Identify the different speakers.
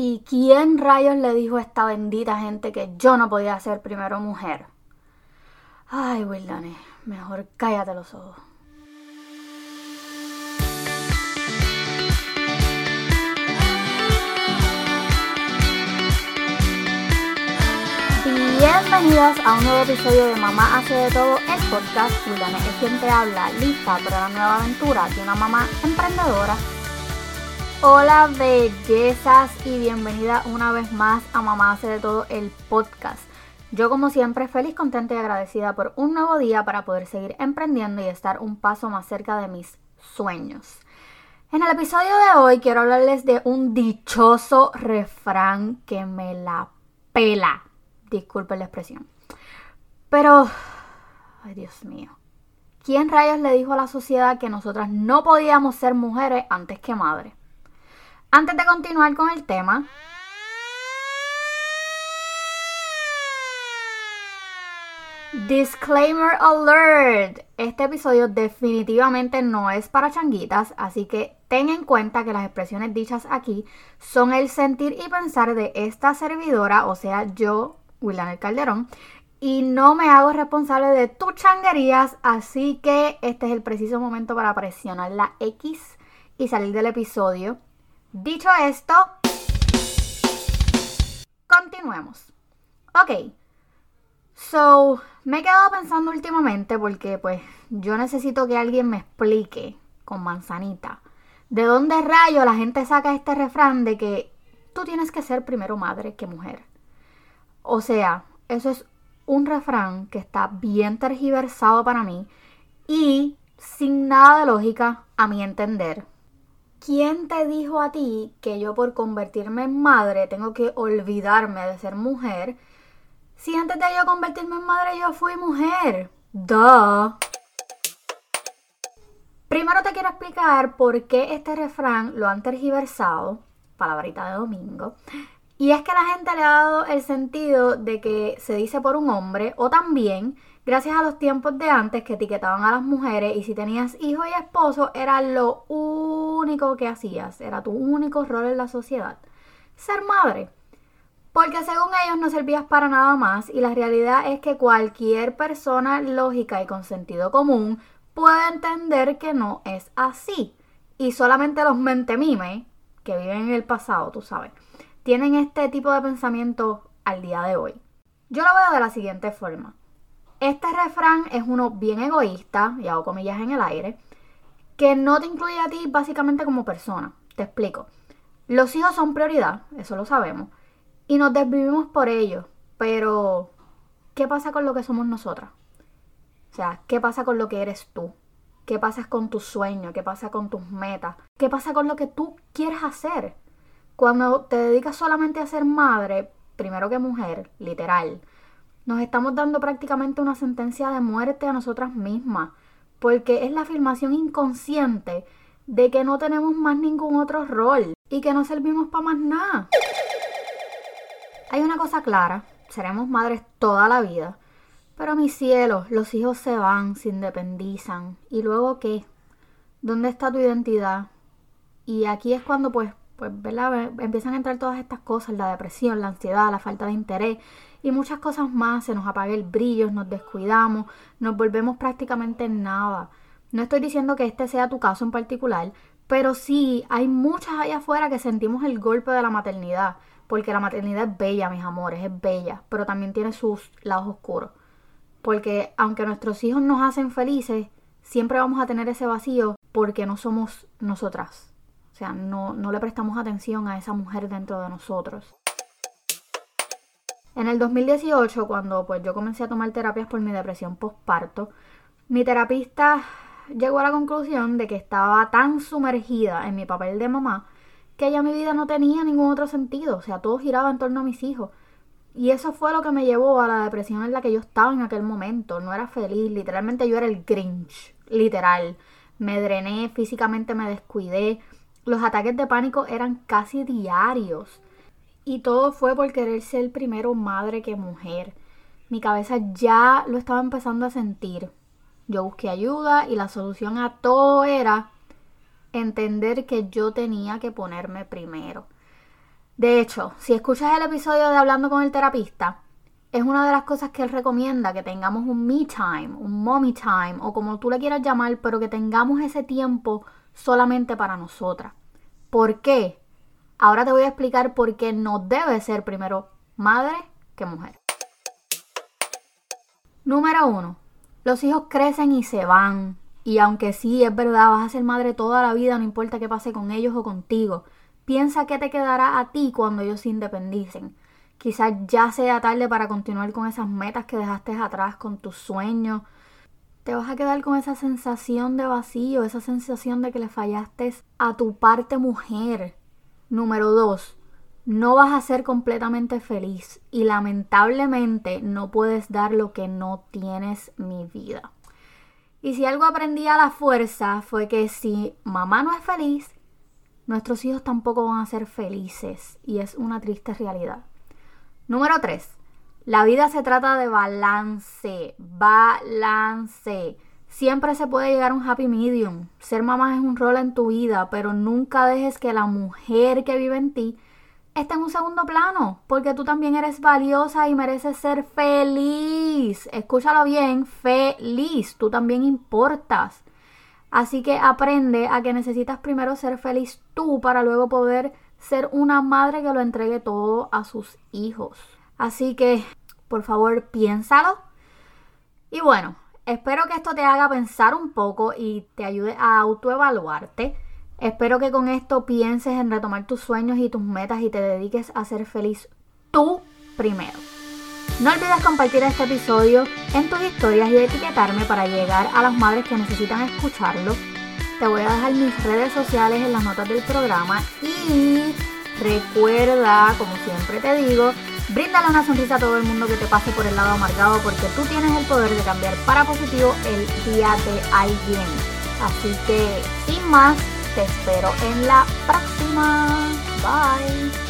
Speaker 1: ¿Y quién rayos le dijo a esta bendita gente que yo no podía ser primero mujer? Ay, Wildane, mejor cállate los ojos. Bienvenidas a un nuevo episodio de Mamá hace de todo, el podcast. Wildane es quien te habla, lista para la nueva aventura de una mamá emprendedora Hola bellezas y bienvenida una vez más a Mamá hace de todo el podcast. Yo como siempre feliz, contenta y agradecida por un nuevo día para poder seguir emprendiendo y estar un paso más cerca de mis sueños. En el episodio de hoy quiero hablarles de un dichoso refrán que me la pela. Disculpen la expresión. Pero, ay Dios mío. ¿Quién rayos le dijo a la sociedad que nosotras no podíamos ser mujeres antes que madres? Antes de continuar con el tema, Disclaimer alert. Este episodio definitivamente no es para changuitas, así que ten en cuenta que las expresiones dichas aquí son el sentir y pensar de esta servidora, o sea, yo, William Calderón, y no me hago responsable de tus changuerías, así que este es el preciso momento para presionar la X y salir del episodio. Dicho esto, continuemos. Ok. So, me he quedado pensando últimamente porque pues yo necesito que alguien me explique con manzanita de dónde rayo la gente saca este refrán de que tú tienes que ser primero madre que mujer. O sea, eso es un refrán que está bien tergiversado para mí y sin nada de lógica a mi entender. ¿Quién te dijo a ti que yo por convertirme en madre tengo que olvidarme de ser mujer? Si antes de yo convertirme en madre yo fui mujer. Duh. Primero te quiero explicar por qué este refrán lo han tergiversado, palabrita de domingo. Y es que la gente le ha dado el sentido de que se dice por un hombre o también gracias a los tiempos de antes que etiquetaban a las mujeres y si tenías hijo y esposo era lo único que hacías, era tu único rol en la sociedad, ser madre. Porque según ellos no servías para nada más y la realidad es que cualquier persona lógica y con sentido común puede entender que no es así. Y solamente los mentemimes, que viven en el pasado, tú sabes, tienen este tipo de pensamiento al día de hoy. Yo lo veo de la siguiente forma. Este refrán es uno bien egoísta, y hago comillas en el aire, que no te incluye a ti básicamente como persona. Te explico. Los hijos son prioridad, eso lo sabemos, y nos desvivimos por ellos, pero ¿qué pasa con lo que somos nosotras? O sea, ¿qué pasa con lo que eres tú? ¿Qué pasa con tus sueños? ¿Qué pasa con tus metas? ¿Qué pasa con lo que tú quieres hacer? Cuando te dedicas solamente a ser madre, primero que mujer, literal, nos estamos dando prácticamente una sentencia de muerte a nosotras mismas, porque es la afirmación inconsciente de que no tenemos más ningún otro rol y que no servimos para más nada. Hay una cosa clara, seremos madres toda la vida, pero mis cielos, los hijos se van, se independizan. ¿Y luego qué? ¿Dónde está tu identidad? Y aquí es cuando pues, pues, ¿verdad? Empiezan a entrar todas estas cosas, la depresión, la ansiedad, la falta de interés y muchas cosas más. Se nos apaga el brillo, nos descuidamos, nos volvemos prácticamente nada. No estoy diciendo que este sea tu caso en particular, pero sí hay muchas allá afuera que sentimos el golpe de la maternidad, porque la maternidad es bella, mis amores, es bella, pero también tiene sus lados oscuros. Porque aunque nuestros hijos nos hacen felices, siempre vamos a tener ese vacío porque no somos nosotras. O sea, no, no le prestamos atención a esa mujer dentro de nosotros. En el 2018, cuando pues yo comencé a tomar terapias por mi depresión postparto, mi terapista llegó a la conclusión de que estaba tan sumergida en mi papel de mamá que ya mi vida no tenía ningún otro sentido, o sea, todo giraba en torno a mis hijos. Y eso fue lo que me llevó a la depresión en la que yo estaba en aquel momento. No era feliz, literalmente yo era el Grinch, literal. Me drené, físicamente me descuidé. Los ataques de pánico eran casi diarios. Y todo fue por querer ser primero madre que mujer. Mi cabeza ya lo estaba empezando a sentir. Yo busqué ayuda y la solución a todo era entender que yo tenía que ponerme primero. De hecho, si escuchas el episodio de Hablando con el terapista, es una de las cosas que él recomienda que tengamos un me time, un mommy time o como tú le quieras llamar, pero que tengamos ese tiempo solamente para nosotras. ¿Por qué? Ahora te voy a explicar por qué no debe ser primero madre que mujer. Número uno, los hijos crecen y se van. Y aunque sí, es verdad, vas a ser madre toda la vida, no importa qué pase con ellos o contigo. Piensa que te quedará a ti cuando ellos se independicen. Quizás ya sea tarde para continuar con esas metas que dejaste atrás, con tus sueños. Te vas a quedar con esa sensación de vacío, esa sensación de que le fallaste a tu parte mujer. Número dos, no vas a ser completamente feliz y lamentablemente no puedes dar lo que no tienes mi vida. Y si algo aprendí a la fuerza fue que si mamá no es feliz, nuestros hijos tampoco van a ser felices y es una triste realidad. Número 3. La vida se trata de balance, balance. Siempre se puede llegar a un happy medium. Ser mamá es un rol en tu vida, pero nunca dejes que la mujer que vive en ti está en un segundo plano, porque tú también eres valiosa y mereces ser feliz. Escúchalo bien, feliz, tú también importas. Así que aprende a que necesitas primero ser feliz tú para luego poder ser una madre que lo entregue todo a sus hijos. Así que, por favor, piénsalo. Y bueno, espero que esto te haga pensar un poco y te ayude a autoevaluarte. Espero que con esto pienses en retomar tus sueños y tus metas y te dediques a ser feliz tú primero. No olvides compartir este episodio en tus historias y etiquetarme para llegar a las madres que necesitan escucharlo. Te voy a dejar mis redes sociales en las notas del programa y recuerda, como siempre te digo, bríndale una sonrisa a todo el mundo que te pase por el lado amargado porque tú tienes el poder de cambiar para positivo el día de alguien. Así que, sin más, te espero en la próxima. Bye.